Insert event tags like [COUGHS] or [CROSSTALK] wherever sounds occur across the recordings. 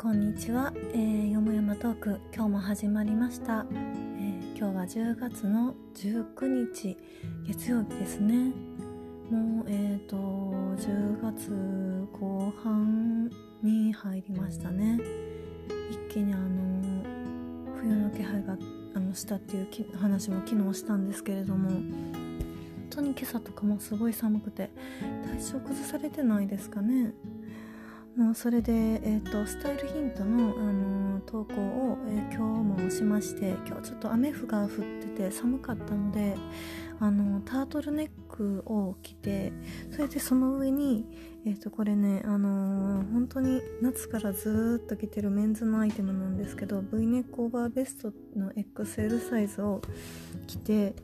こんにちは、えー、よもやまトーク今日も始まりました、えー、今日は10月の19日月曜日ですね。もうえっ、ー、と10月後半に入りましたね。一気にあの冬の気配があのしたっていう話も昨日したんですけれども本当に今朝とかもすごい寒くて体調崩されてないですかね。それで、えーと、スタイルヒントの、あの投稿を、えー、今日もしまして今日ちょっと雨が降ってて寒かったのであのタートルネックを着てそれでその上に、えー、とこれね、あのー、本当に夏からずっと着てるメンズのアイテムなんですけど V ネックオーバーベストの XL サイズを着て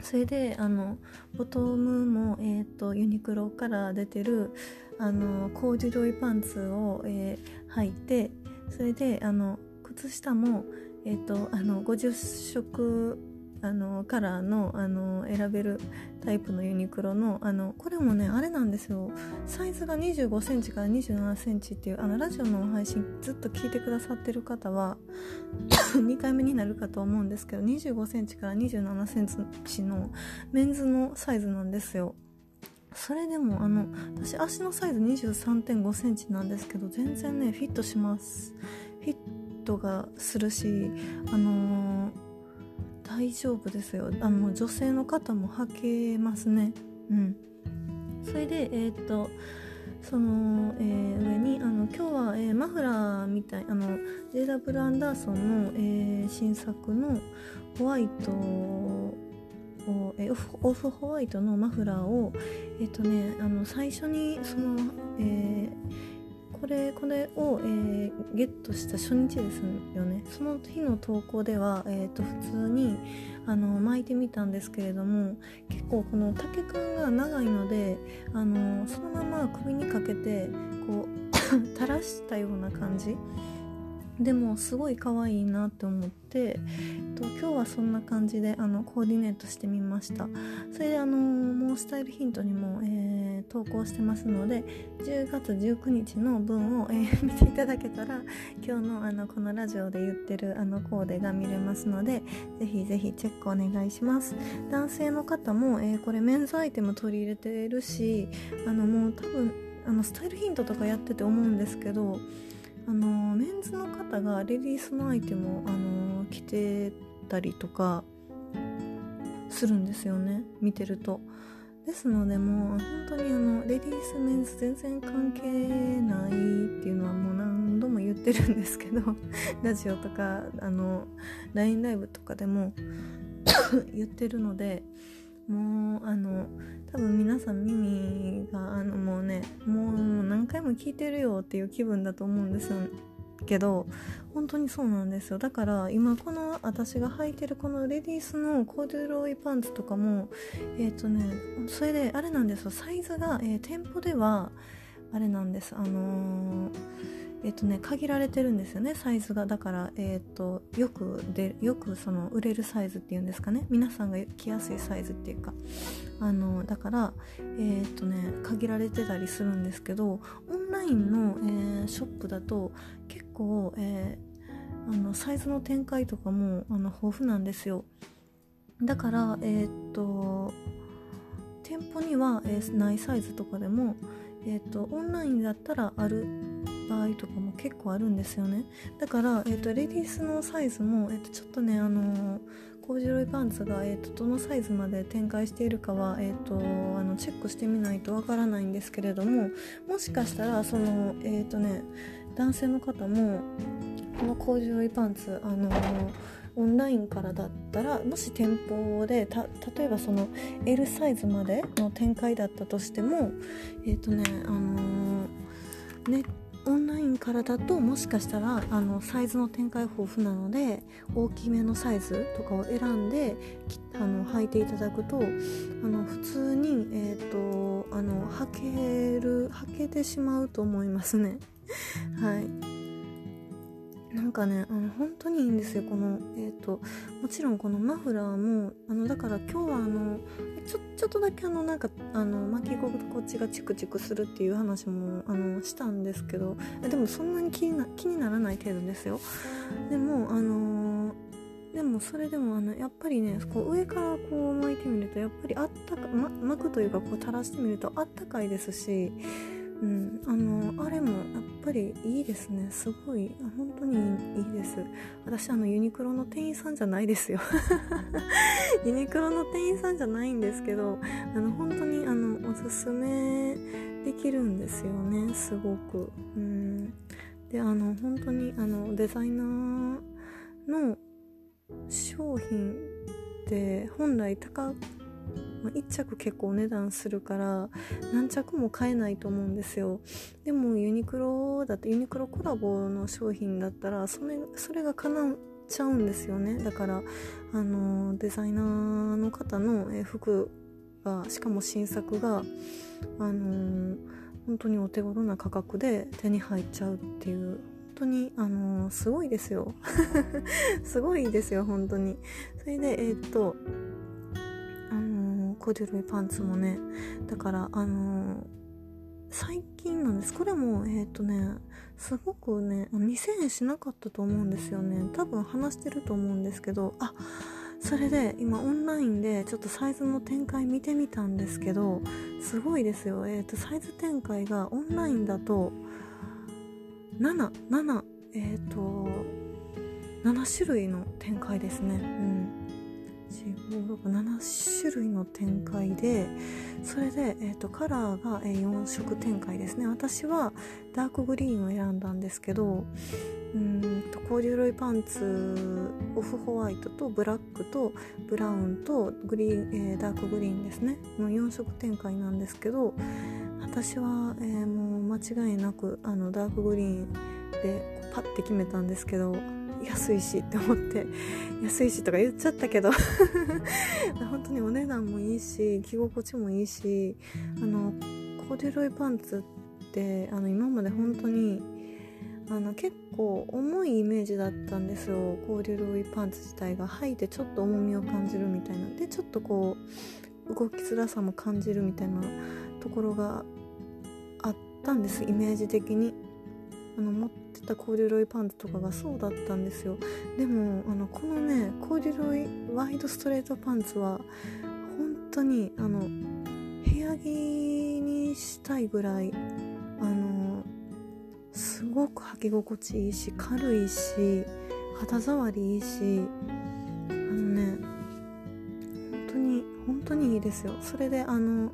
それであのボトムも、えーと、ユニクロから出てるあのコーデュロイパンツを、えー、履いてそれであの靴下も、えーと、あの50色あのカラーのあの選べるタイプのユニクロのあのこれもねあれなんですよ。サイズが2 5センチから2 7センチっていうあのラジオの配信ずっと聞いてくださってる方は [COUGHS] 2回目になるかと思うんですけど2 5センチから2 7センチのメンズのサイズなんですよ。それでもあの私足のサイズ2 3 5センチなんですけど全然ねフィットします。フィットがするしあのー大丈夫ですよ。あの女性の方も履けますね。うん。それでえっ、とその、えー、上にあの今日は、えー、マフラーみたいあの JW アンダーソンの、えー、新作のホワイトを、え、オフホワイトのマフラーをえっ、とねあの最初にその、えーこれこれを、えー、ゲットした初日ですよね。その日の投稿では、えーと、普通にあの巻いてみたんですけれども結構この丈感が長いのであのそのまま首にかけてこう [COUGHS] 垂らしたような感じ。でもすごい可愛いなって思って、と、今日はそんな感じであのコーディネートしてみました。それであのもうスタイルヒントにも、えー、投稿してますので10月19日の分を、えー、見ていただけたら今日のあのこのラジオで言ってるあのコーデが見れますのでぜひぜひチェックお願いします。男性の方も、えー、これメンズアイテム取り入れてるしあのもう多分あのスタイルヒントとかやってて思うんですけどあのメンズの方がレディースのアイテムをあの着てたりとかするんですよね。見てると。ですのでもう本当にあのレディースメンズ全然関係ないっていうのはもう何度も言ってるんですけど [LAUGHS] ラジオとかあの LINE ライブとかでも [COUGHS] 言ってるのでもうあの多分皆さん耳があのもうねもう何回も聞いてるよっていう気分だと思うんですよ。けど本当にそうなんですよ。だから今この私が履いてるこのレディースのコーデュロイパンツとかもえっ、ー、とねそれであれなんですよ。サイズが、えー、店舗ではあれなんです。あのーえっとね限られてるんですよねサイズが。だからえっとよくでよくその売れるサイズっていうんですかね。皆さんが着やすいサイズっていうか。あのだからえっとね限られてたりするんですけどオンラインの、え、ショップだと結構、え、あのサイズの展開とかもあの豊富なんですよ。だからえっと店舗には、え、ないサイズとかでもえーと、オンラインだったらある場合とかも結構あるんですよね。だから、えーと、レディースのサイズも、えーと、ちょっとねあのー、コージロイパンツが、えー、とどのサイズまで展開しているかは、えー、とあのチェックしてみないとわからないんですけれどももしかしたらそのえっ、ー、とね男性の方もこのコージュロイパンツあのオンラインからだったらもし店舗で例えばその L サイズまでの展開だったとしてもえっ、ー、とねあのー、ねオンラインからだともしかしたらあのサイズの展開豊富なので大きめのサイズとかを選んであの履いていただくとあの普通に、えーと、あの履ける履けてしまうと思いますね。はいなんかねあの本当にいいんですよ。このえっ、ー、ともちろんこのマフラーもあのだから今日はあのちょちょっとだけあのなんかあの巻き心地がチクチクするっていう話もあのしたんですけどでもそんなに気にな気にならない程度ですよ。でもあのでもそれでもあのやっぱりねこう上からこう巻いてみるとやっぱりあったか、ま、巻くというかこう垂らしてみるとあったかいですしうん、あのあれもやっぱりいいですね。すごい。本当にいいです。私あのユニクロの店員さんじゃないですよ。[LAUGHS] ユニクロの店員さんじゃないんですけどあの本当にあのおすすめできるんですよね。すごく。うん。であの本当にあのデザイナーの商品って本来高ま、1着結構お値段するから何着も買えないと思うんですよ。でもユニクロだってユニクロコラボの商品だったらそれそれが叶っちゃうんですよね。だからあのデザイナーの方の服がしかも新作があの本当にお手頃な価格で手に入っちゃうっていう本当にあのすごいですよ。[LAUGHS] すごいですよ本当に。それでえー、っとコデュロイパンツもね。だからあのー、最近なんです。これもえっ、ー、とねすごくね2000円しなかったと思うんですよね。多分話してると思うんですけどあそれで今オンラインでちょっとサイズの展開見てみたんですけどすごいですよ。えっ、ー、とサイズ展開がオンラインだと77えっ、と7種類の展開ですね。うん。7種類の展開でそれで、えーと、カラーが、4色展開ですね。私はダークグリーンを選んだんですけどうんとコーデュロイパンツオフホワイトとブラックとブラウンとグリーン、えー、ダークグリーンですね。の4色展開なんですけど私は、えー、もう間違いなくあのダークグリーンでパッて決めたんですけど安いしって思って安いしとか言っちゃったけど [LAUGHS] 本当にお値段もいいし着心地もいいしあのコーデュロイパンツってあの今まで本当にあの結構重いイメージだったんですよ。コーデュロイパンツ自体が。履いてちょっと重みを感じるみたいな。でちょっとこう動きづらさも感じるみたいなところがあったんですイメージ的に。あの持ってたコーデュロイパンツとかがそうだったんですよ。でもあのこのねコーデュロイワイドストレートパンツは本当にあの部屋着にしたいぐらいあのすごく履き心地いいし軽いし肌触りいいしあのね本当に本当にいいですよ。それであの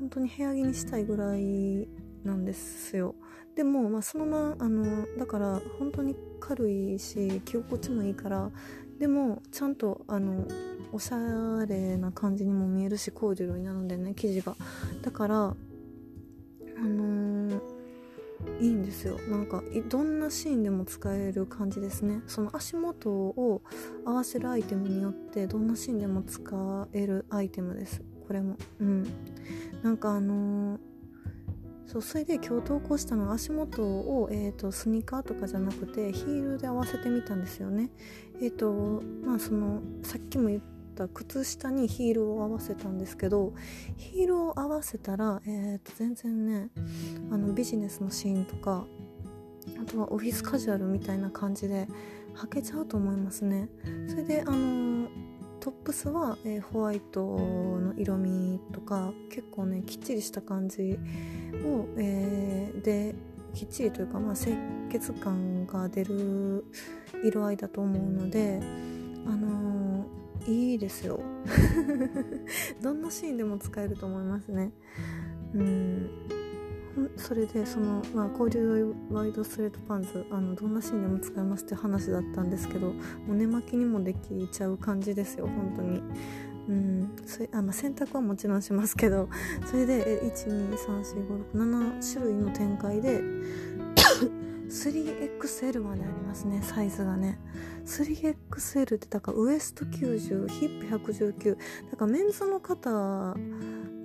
本当に部屋着にしたいぐらいなんですよ。でも、まあ、そのままあのだから本当に軽いし着心地もいいからでもちゃんとあのおしゃれな感じにも見えるしコーデュロイなのでね生地が。だからあのー、いいんですよ。なんかどんなシーンでも使える感じですね。その足元を合わせるアイテムによってどんなシーンでも使えるアイテムです。これも。うん。なんかあのーそうそれで今日投稿したのは足元を、えーと、スニーカーとかじゃなくてヒールで合わせてみたんですよね。えっ、ー、とまあそのさっきも言った靴下にヒールを合わせたんですけどヒールを合わせたら、えー、と全然ねあのビジネスのシーンとかあとはオフィスカジュアルみたいな感じで履けちゃうと思いますね。それであのートップスは、えー、ホワイトの色味とか結構ねきっちりした感じを、えー、できっちりというか、まあ、清潔感が出る色合いだと思うのであのー、いいですよ。[LAUGHS] どんなシーンでも使えると思いますね。うん。それでその、まあ、コーデュワイドストレートパンツあのどんなシーンでも使えますって話だったんですけどもう寝巻きにもできちゃう感じですよ本当に。うんそれあまあ、洗濯はもちろんしますけど [LAUGHS] それで1234567種類の展開で [COUGHS] 3XL までありますねサイズがね 3XL ってだからウエスト90ヒップ119だからメンズの方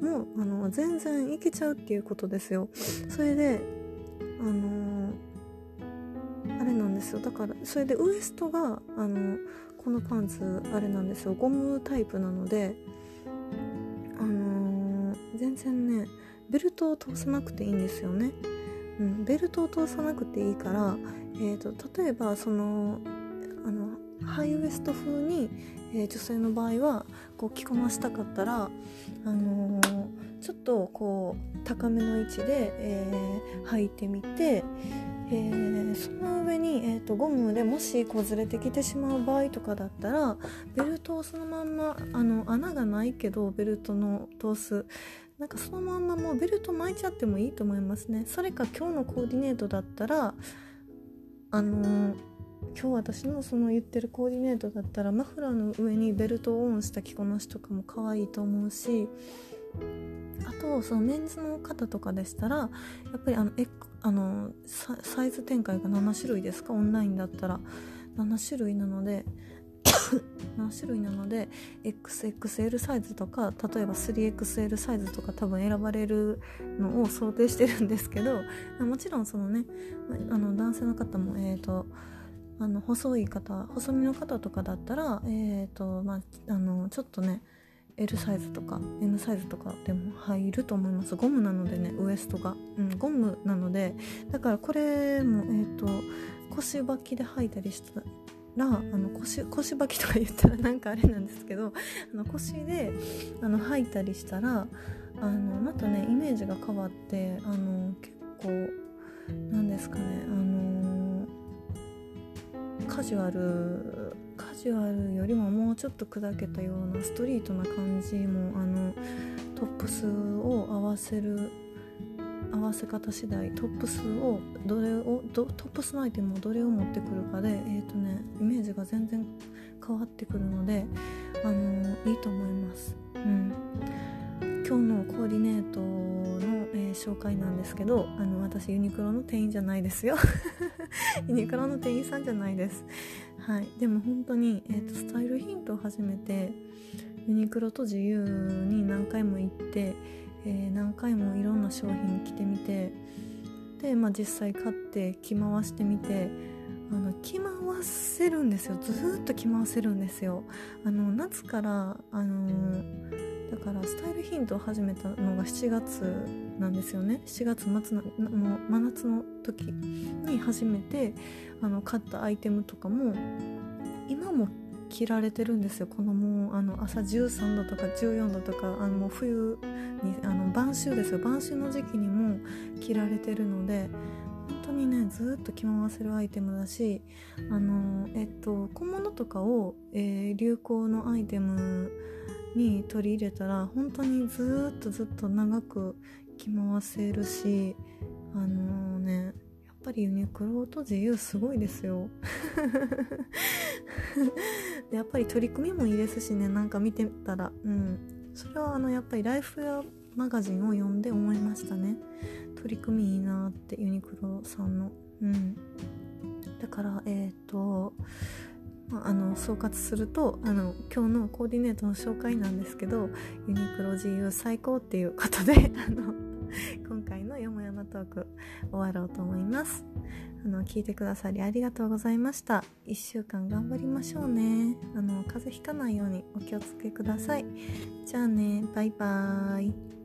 もうあの全然いけちゃうっていうことですよ。それであのあれなんですよ。だからそれでウエストがあのこのパンツあれなんですよ。ゴムタイプなのであのー、全然ねベルトを通さなくていいんですよね、うん、ベルトを通さなくていいから、えーと、例えばそのハイウエスト風に、えー、女性の場合はこう着こなしたかったら、あのー、ちょっとこう高めの位置で、えー、履いてみて、えー、その上に、えーと、ゴムでもしこうずれてきてしまう場合とかだったらベルトをそのまんまあの穴がないけどベルトの通すなんかそのまんまもうベルト巻いちゃってもいいと思いますね。それか今日のコーディネートだったらあのー、今日私のその言ってるコーディネートだったらマフラーの上にベルトをオンした着こなしとかも可愛いと思うしあとそのメンズの方とかでしたらやっぱりあのあのサイズ展開が7種類ですか？オンラインだったら7種類なので [COUGHS] 7種類なので XXL サイズとか例えば 3XL サイズとか多分選ばれるのを想定してるんですけどもちろんそのねあの男性の方もえっ、ー、とあの細い方細身の方とかだったらえっ、ー、とまああのちょっとね L サイズとか M サイズとかでも入ると思います。ゴムなのでねウエストが、うん、ゴムなのでだからこれもえっ、ー、と腰履きで履いたりしたらあの腰腰履きとか言ったら [LAUGHS] なんかあれなんですけどあの腰であの履いたりしたらあのまたねイメージが変わってあの結構なんですかねあのカジュアルカジュアルよりももうちょっと砕けたようなストリートな感じもあのトップスを合わせる合わせ方次第トップスをどれをトップスのアイテムをどれを持ってくるかでえっ、ー、とねイメージが全然変わってくるのであのいいと思います。うん今日のコーディネートの、えー、紹介なんですけどあの私ユニクロの店員じゃないですよ [LAUGHS] ユニクロの店員さんじゃないです。はい。でも本当に、えーと、スタイルヒントを始めてユニクロと自由に何回も行って、えー、何回もいろんな商品着てみてで、まあ、実際買って着回してみてあの着回せるんですよ。ずっと着回せるんですよ。あの夏からあのーだからスタイルヒントを始めたのが7月なんですよね。7月末の真夏の時に初めてあの買ったアイテムとかも今も着られてるんですよ。このもうあの朝13度とか14度とかあの冬にあの晩秋ですよ。晩秋の時期にも着られてるので本当にねずっと着回せるアイテムだしあのえっと小物とかを、えー、流行のアイテムに取り入れたら本当にずっとずっと長く着回せるしあのー、ねやっぱりユニクロと自由すごいですよ。[LAUGHS] でやっぱり取り組みもいいですしねなんか見てたら。うん。それはあのやっぱりライフやマガジンを読んで思いましたね。取り組みいいなってユニクロさんの。うん。だからえっ、ー、とあの総括するとあの今日のコーディネートの紹介なんですけどユニクロ GU 最高っていうことで [LAUGHS] あの今回のよもやまトーク終わろうと思います。あの聞いてくださりありがとうございました。1週間頑張りましょうね。あの風邪ひかないようにお気をつけください。じゃあねバイバーイ。